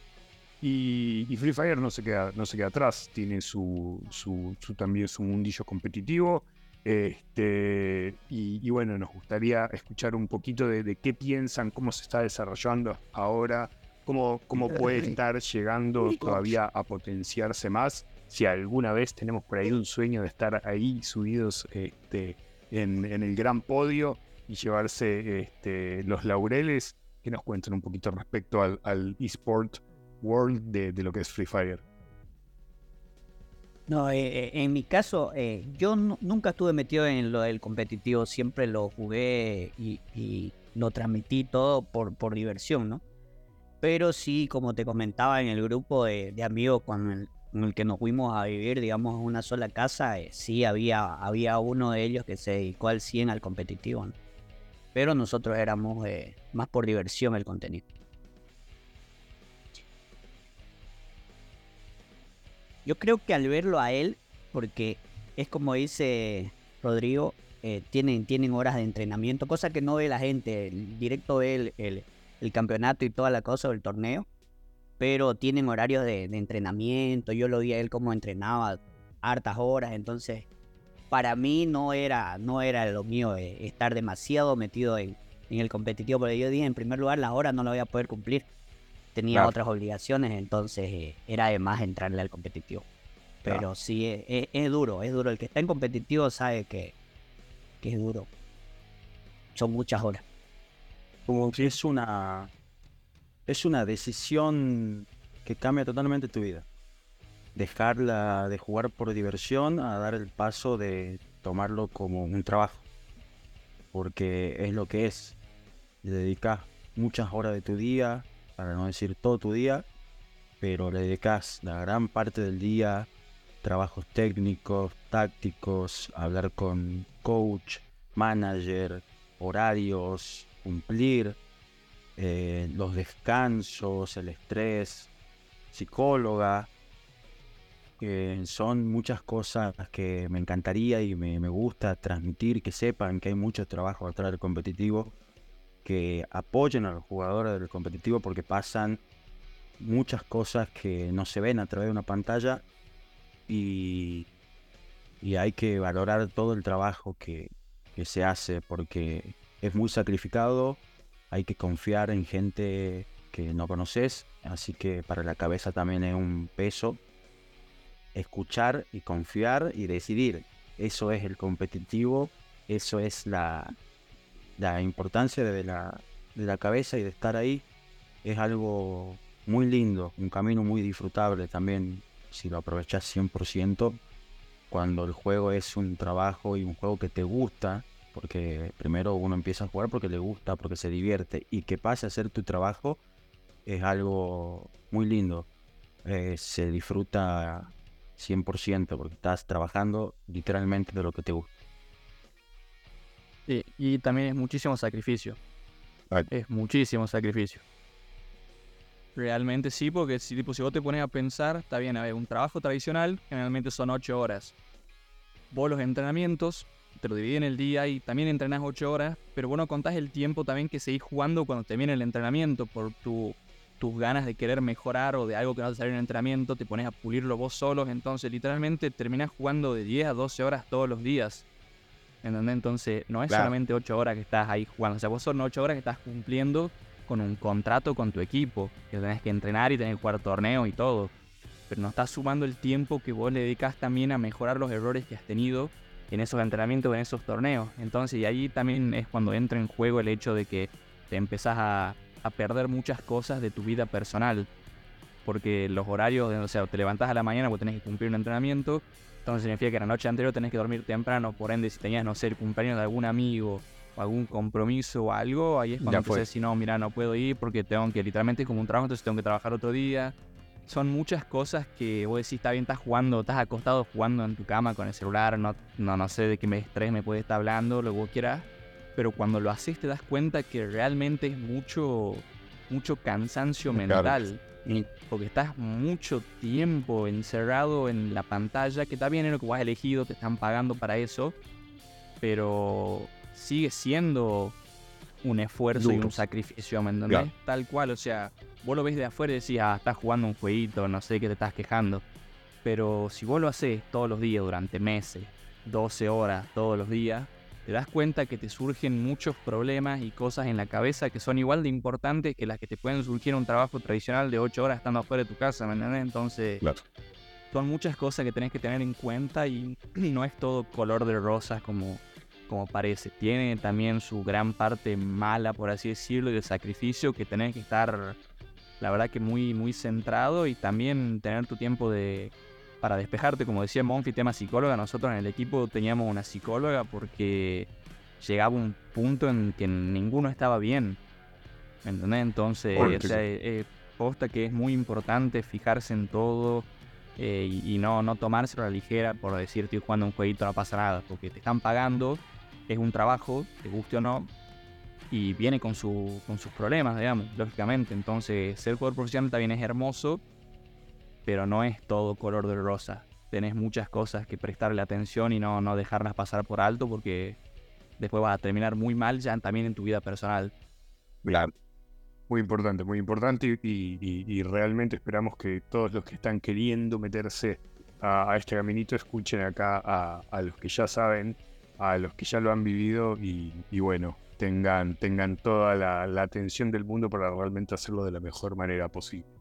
Y, Free Fire no se queda, no se queda atrás, tiene su, su, también su mundillo competitivo. Este, y, bueno, nos gustaría escuchar un poquito de qué piensan, cómo se está desarrollando ahora, cómo, cómo puede estar llegando todavía a potenciarse más. Si alguna vez tenemos por ahí un sueño de estar ahí subidos este, en, en el gran podio y llevarse este, los laureles, que nos cuenten un poquito respecto al, al eSport World de, de lo que es Free Fire. No, eh, eh, en mi caso, eh, yo nu- nunca estuve metido en lo del competitivo, siempre lo jugué y, y lo transmití todo por, por diversión, ¿no? Pero sí, como te comentaba en el grupo de, amigos con el, que nos fuimos a vivir, digamos, en una sola casa, eh, sí había, había uno de ellos que se dedicó al 100 al competitivo. Pero nosotros éramos eh, más por diversión el contenido. Yo creo que al verlo a él, porque es como dice Rodrigo, eh, tienen, tienen horas de entrenamiento, cosa que no ve la gente. el Directo ve el- el campeonato y toda la cosa del torneo, pero tienen horarios de, de entrenamiento. Yo lo vi a él como entrenaba hartas horas, entonces para mí no era, no era lo mío eh, estar demasiado metido en, en el competitivo, porque yo dije, en primer lugar, las horas no las voy a poder cumplir. Tenía Claro. otras obligaciones, entonces eh, era de más entrarle al competitivo. Claro. Pero sí, es, es- es duro, es duro. El que está en competitivo sabe que, que es duro. Son muchas horas. Como que es una. Es una decisión que cambia totalmente tu vida. Dejarla de jugar por diversión a dar el paso de tomarlo como un trabajo. Porque es lo que es. Le dedicas muchas horas de tu día, para no decir todo tu día, pero le dedicas la gran parte del día trabajos técnicos, tácticos, hablar con coach, manager, horarios, cumplir, eh, los descansos, el estrés, psicóloga. son muchas cosas que me encantaría y me, me gusta transmitir, que sepan que hay mucho trabajo atrás del competitivo, que apoyen a los jugadores del competitivo porque pasan muchas cosas que no se ven a través de una pantalla y, y hay que valorar todo el trabajo que, que se hace porque es muy sacrificado, hay que confiar en gente que no conoces, así que para la cabeza también es un peso escuchar y confiar y decidir. Eso es el competitivo, eso es la, la importancia de la, de la cabeza y de estar ahí. Es algo muy lindo, un camino muy disfrutable también si lo aprovechas 100%. Cuando el juego es un trabajo y un juego que te gusta, porque primero uno empieza a jugar porque le gusta, porque se divierte, y que pase a ser tu trabajo, es algo muy lindo. Eh, se disfruta 100% porque estás trabajando literalmente de lo que te gusta. Sí, y también es muchísimo sacrificio. Es muchísimo sacrificio. Realmente sí, porque si, tipo, si vos te pones a pensar, está bien, a ver, un trabajo tradicional generalmente son 8 horas. Vos los entrenamientos te lo dividís en el día y también entrenás 8 horas, pero vos no contás el tiempo también que seguís jugando cuando termine el entrenamiento por tu, tus ganas de querer mejorar o de algo que no te salió en el entrenamiento, te pones a pulirlo vos solos, entonces literalmente terminás jugando de 10 a 12 horas todos los días. ¿Entendés? Entonces, no es Claro. solamente 8 horas que estás ahí jugando. O sea, vos son 8 horas que estás cumpliendo con un contrato con tu equipo. Que tenés que entrenar y tenés que jugar torneos y todo. Pero no estás sumando el tiempo que vos le dedicas también a mejorar los errores que has tenido en esos entrenamientos, en esos torneos. Entonces, y ahí también es cuando entra en juego el hecho de que te empezás a, a perder muchas cosas de tu vida personal. Porque los horarios, o sea, te levantás a la mañana porque tenés que cumplir un entrenamiento, entonces significa que la noche anterior tenés que dormir temprano, por ende, si tenías, no sé, el cumpleaños de algún amigo o algún compromiso o algo, ahí es cuando empecé a decir, no, mira, no puedo ir porque tengo que, literalmente es como un trabajo, entonces tengo que trabajar otro día. Son muchas cosas que vos decís, está bien, estás jugando, estás acostado jugando en tu cama con el celular, no, no, no sé de qué me estrés me puede estar hablando, lo que vos quieras, pero cuando lo haces te das cuenta que realmente es mucho, mucho cansancio mental. Porque estás mucho tiempo encerrado en la pantalla, que está bien en lo que vos has elegido, te están pagando para eso, pero sigue siendo un esfuerzo y un sacrificio, ¿me entendés? Tal cual, o sea, vos lo ves de afuera y decís, ah, estás jugando un jueguito, no sé qué te estás quejando. Pero si vos lo haces todos los días, durante meses, 12 horas todos los días, te das cuenta que te surgen muchos problemas y cosas en la cabeza que son igual de importantes que las que te pueden surgir en un trabajo tradicional de 8 horas estando afuera de tu casa, ¿me entiendes? Entonces, son muchas cosas que tenés que tener en cuenta y no es todo color de rosas como, como parece. Tiene también su gran parte mala, por así decirlo, y de sacrificio que tenés que estar, la verdad que muy, muy centrado y también tener tu tiempo de para despejarte, como decía Monfi, tema psicóloga, nosotros en el equipo teníamos una psicóloga porque llegaba un punto en que ninguno estaba bien. ¿Me entendés? Entonces, o sea, eh, posta que es muy importante fijarse en todo eh, y, no, no tomárselo a la ligera por decir estoy jugando un jueguito, no pasa nada, porque te están pagando, es un trabajo, te guste o no, y viene con, su, con sus problemas, digamos, lógicamente. Entonces, ser jugador profesional también es hermoso, pero no es todo color de rosa. Tenés muchas cosas que prestarle atención y no, no dejarlas pasar por alto porque después vas a terminar muy mal ya también en tu vida personal. Claro. Muy importante, muy importante y, realmente esperamos que todos los que están queriendo meterse a, este caminito escuchen acá a, los que ya saben, a los que ya lo han vivido y, bueno, tengan, tengan toda la, la atención del mundo para realmente hacerlo de la mejor manera posible.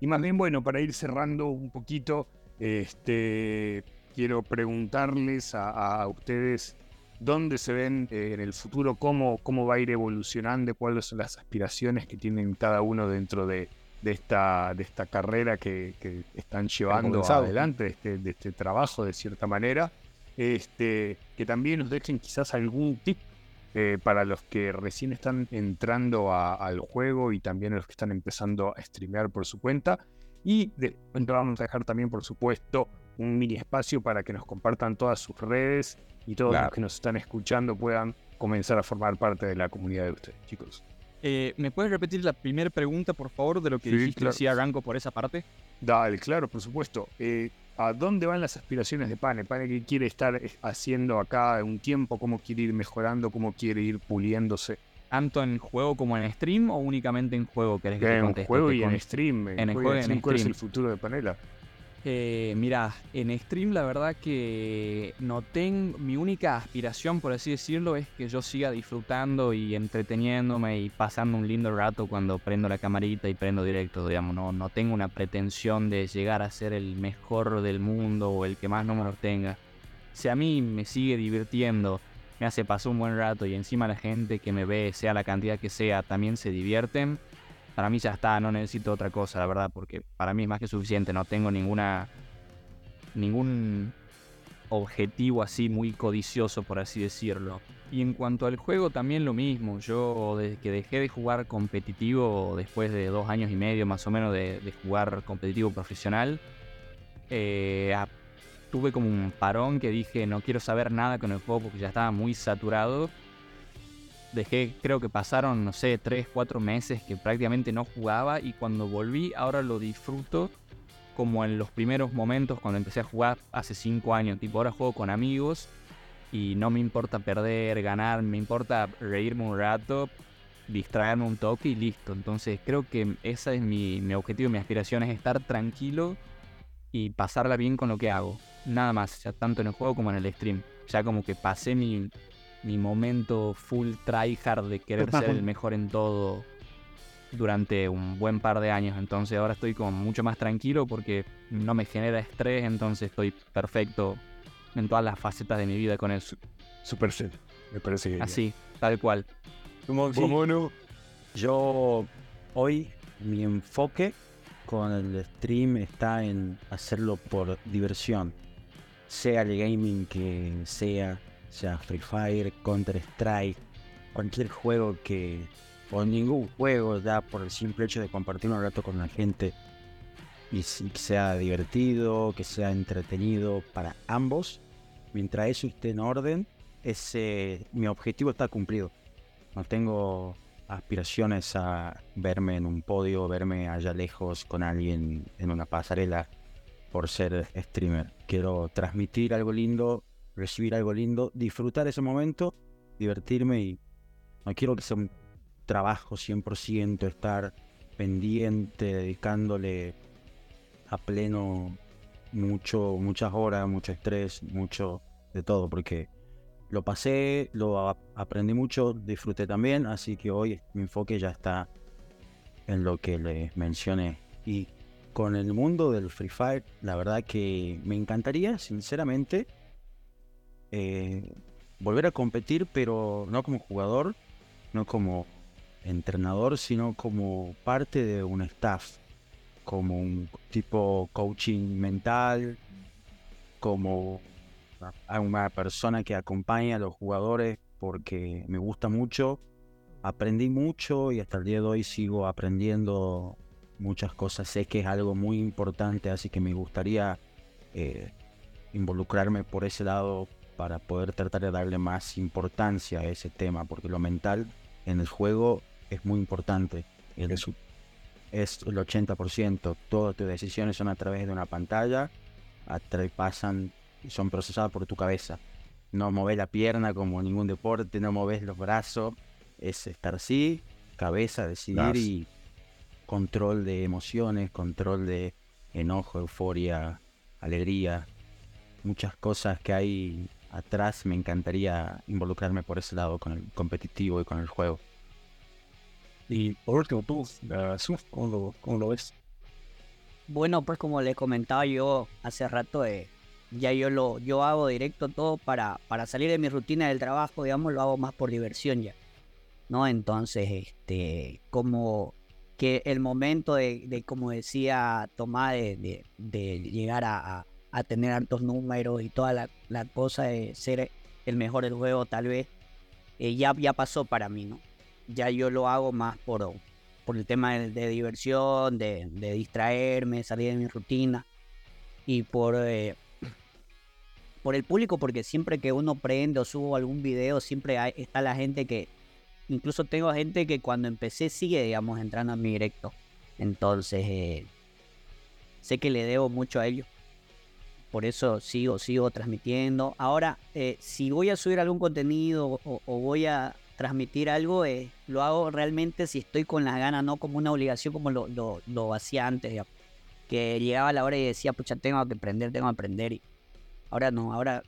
Y más bien, bueno, para ir cerrando un poquito, este, quiero preguntarles a, ustedes dónde se ven eh, en el futuro, cómo, cómo va a ir evolucionando, cuáles son las aspiraciones que tienen cada uno dentro de, esta, de esta carrera que, están llevando adelante, de este, de este trabajo de cierta manera. Este, que también nos dejen quizás algún tip eh, para los que recién están entrando al juego y también los que están empezando a streamear por su cuenta. Y después vamos a dejar también, por supuesto, un mini espacio para que nos compartan todas sus redes y todos los que nos están escuchando puedan comenzar a formar parte de la comunidad de ustedes, chicos. Eh, ¿Me puedes repetir la primera pregunta, por favor, de lo que dijiste claro. si arranco por esa parte? Dale, claro, por supuesto. Eh, ¿A dónde van las aspiraciones de Pane? Pane que quiere estar haciendo acá un tiempo, cómo quiere ir mejorando, cómo quiere ir puliéndose. ¿Tanto en juego como en stream o únicamente en juego? ¿Querés que en juego y en stream. En, el juego y en stream. ¿Cuál es el futuro de Panela? Eh, mira, en stream la verdad que no tengo. Mi única aspiración, por así decirlo, es que yo siga disfrutando y entreteniéndome y pasando un lindo rato cuando prendo la camarita y prendo directo, digamos. No, no tengo una pretensión de llegar a ser el mejor del mundo o el que más números tenga. Si a mí me sigue divirtiendo, me hace pasar un buen rato y encima la gente que me ve, sea la cantidad que sea, también se divierten para mí ya está, no necesito otra cosa, la verdad, porque para mí es más que suficiente, no tengo ninguna ningún objetivo así muy codicioso, por así decirlo. Y en cuanto al juego, también lo mismo. Yo desde que dejé de jugar competitivo, después de dos años y medio más o menos de, jugar competitivo profesional, eh, tuve como un parón que dije no quiero saber nada con el juego porque ya estaba muy saturado dejé, creo que pasaron, no sé, 3, 4 meses que prácticamente no jugaba y cuando volví ahora lo disfruto como en los primeros momentos cuando empecé a jugar hace 5 años. Tipo, ahora juego con amigos y no me importa perder, ganar, me importa reírme un rato, distraerme un toque y listo. Entonces creo que ese es mi, mi objetivo, mi aspiración, es estar tranquilo y pasarla bien con lo que hago. Nada más, ya tanto en el juego como en el stream. Ya como que pasé mi, mi momento full tryhard de querer ser el mejor en todo durante un buen par de años. Entonces ahora estoy como mucho más tranquilo porque no me genera estrés, entonces estoy perfecto en todas las facetas de mi vida con eso. Super set. Me parece que. Así, tal cual. ¿Cómo no? Yo hoy mi enfoque con el stream está en hacerlo por diversión. Sea el gaming que sea, sea Free Fire, Counter Strike, cualquier juego que, o ningún juego, ya por el simple hecho de compartir un rato con la gente y que sea divertido, que sea entretenido para ambos, mientras eso esté en orden, ese, mi objetivo está cumplido. No tengo aspiraciones a verme en un podio, verme allá lejos con alguien en una pasarela por ser streamer. Quiero transmitir algo lindo, recibir algo lindo, disfrutar ese momento, divertirme y no quiero que sea un trabajo 100%, estar pendiente, dedicándole a pleno mucho, muchas horas, mucho estrés, mucho de todo, porque lo pasé, lo aprendí mucho, disfruté también, así que hoy mi enfoque ya está en lo que les mencioné. Y con el mundo del Free Fire, la verdad que me encantaría, sinceramente, eh, volver a competir, pero no como jugador, no como entrenador, sino como parte de un staff, como un tipo coaching mental, como una persona que acompaña a los jugadores porque me gusta mucho. Aprendí mucho y hasta el día de hoy sigo aprendiendo muchas cosas. Sé que es algo muy importante, así que me gustaría eh, involucrarme por ese lado para poder tratar de darle más importancia a ese tema, porque lo mental en el juego es muy importante. El, es el 80%. Todas tus decisiones son a través de una pantalla, pasan y son procesadas por tu cabeza. No moves la pierna como ningún deporte, no moves los brazos. Es estar así, cabeza, decidir y control de emociones, control de enojo, euforia, alegría. Muchas cosas que hay atrás me encantaría involucrarme por ese lado con el competitivo y con el juego. Y por último, tú, ¿cómo lo, cómo lo ves? Bueno, pues como le comentaba yo hace rato, eh, ya yo lo yo hago directo todo para, para salir de mi rutina del trabajo, digamos, lo hago más por diversión ya. ¿No? Entonces, este, como que el momento de, como decía Tomás, de, de, llegar a, a, tener altos números y toda la, la, cosa de ser el mejor del juego, tal vez, eh, ya, ya pasó para mí, ¿no? Ya yo lo hago más por, por el tema de, diversión, de, distraerme, salir de mi rutina y por, eh, por el público, porque siempre que uno prende o subo algún video, siempre está la gente que, incluso tengo gente que cuando empecé sigue, digamos, entrando a mi directo. Entonces, eh, sé que le debo mucho a ellos. Por eso sigo, sigo transmitiendo. Ahora, eh, si voy a subir algún contenido o, voy a transmitir algo, eh, lo hago realmente si estoy con las ganas, no como una obligación como lo, lo, hacía antes, que llegaba la hora y decía, pucha, tengo que aprender, tengo que aprender. Y Ahora no, ahora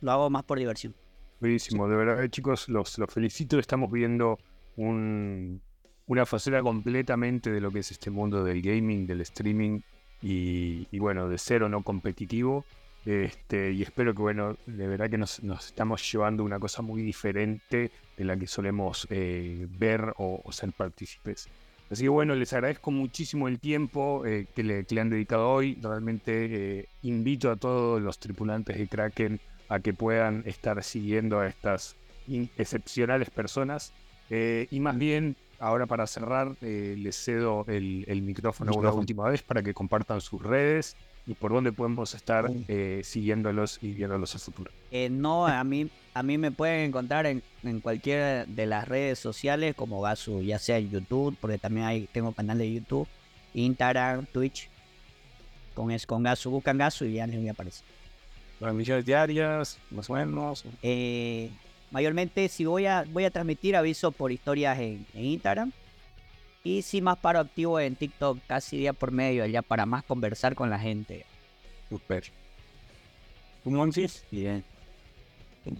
lo hago más por diversión. Buenísimo, de verdad, chicos, los, los felicito. Estamos viendo una faceta completamente de lo que es este mundo del gaming, del streaming y, bueno, de cero no competitivo. Este, y espero que, bueno, de verdad que nos, estamos llevando una cosa muy diferente de la que solemos eh, ver o, ser partícipes. Así que bueno, les agradezco muchísimo el tiempo eh, que, le, han dedicado hoy. Realmente eh, invito a todos los tripulantes de Kraken a que puedan estar siguiendo a estas excepcionales personas. Y más bien, ahora para cerrar, les cedo el, micrófono una última vez para que compartan sus redes y por dónde podemos estar eh, siguiéndolos y viéndolos a futuro. Eh, no, a mí, a mí me pueden encontrar en, en cualquiera de las redes sociales como Gasu, ya sea en YouTube, porque también hay, tengo canal de YouTube, Instagram, Twitch. Con, es, con Gasu, buscan Gasu y ya les aparece. Transmisiones diarias, más o menos. Eh, mayormente, si voy a, voy a transmitir, aviso por historias en, en Instagram y sí, más paro activo en TikTok casi día por medio, ya para más conversar con la gente. Super. Bien.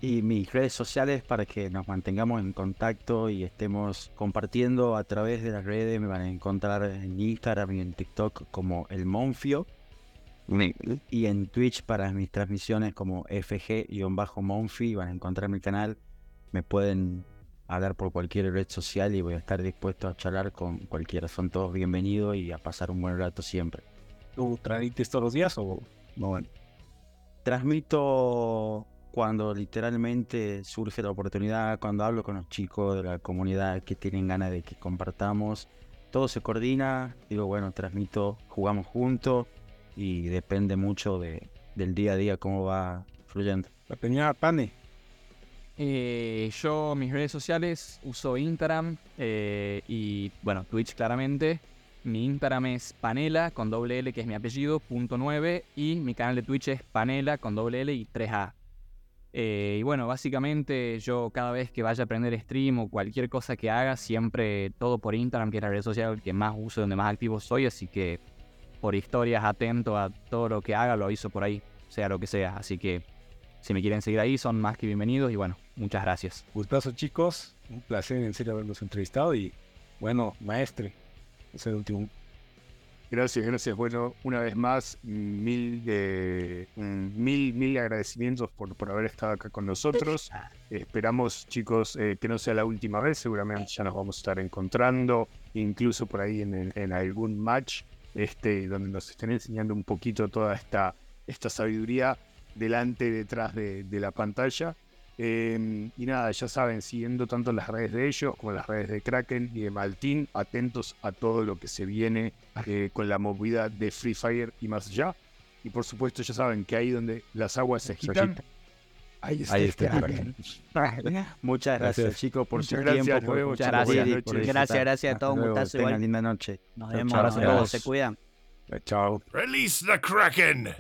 Y mis redes sociales para que nos mantengamos en contacto y estemos compartiendo a través de las redes. Me van a encontrar en Instagram y en TikTok como el Monfio. Y en Twitch para mis transmisiones como FG-Monfi van a encontrar mi canal. Me pueden hablar por cualquier red social y voy a estar dispuesto a charlar con cualquiera. Son todos bienvenidos y a pasar un buen rato siempre. ¿Tú transmites todos los días o no? Transmito cuando literalmente surge la oportunidad, cuando hablo con los chicos de la comunidad que tienen ganas de que compartamos. Todo se coordina, digo, bueno, transmito, jugamos juntos y depende mucho de, del día a día cómo va fluyendo. La peña Pane. Eh, yo mis redes sociales uso Instagram eh, y bueno, Twitch claramente. Mi Instagram es Panela con doble L, que es mi apellido, punto 9. Y mi canal de Twitch es Panela con doble L y 3A. Eh, y bueno, básicamente yo cada vez que vaya a aprender stream o cualquier cosa que haga, siempre todo por Instagram, que es la red social que más uso, donde más activo soy. Así que por historias atento a todo lo que haga, lo aviso por ahí, sea lo que sea. Así que si me quieren seguir ahí, son más que bienvenidos y bueno, muchas gracias. Gustazo chicos, un placer en serio haberlos entrevistado y bueno, maestre, ese último. Gracias, gracias. Bueno, una vez más, mil, eh, mil, mil agradecimientos por, por haber estado acá con nosotros. esperamos, chicos, eh, que no sea la última vez. Seguramente ya nos vamos a estar encontrando, incluso por ahí en, en algún match, este, donde nos estén enseñando un poquito toda esta, esta sabiduría delante, detrás de, de la pantalla. Em, y nada, ya saben, siguiendo tanto las redes de ellos como las redes de Kraken y de Maltin, atentos a todo lo que se viene eh, con la movida de Free Fire y más allá. Y por supuesto, ya saben que ahí donde las aguas se agitan, ahí está. Ahí está. Muchas gracias, chicos, por su gracias, tiempo. Por, muchas gracias. Gracias, gracias a todos. Un gustazo. Tengan linda noche. Nos vemos. Nos vemos. Se cuidan. Chao. Release the Kraken!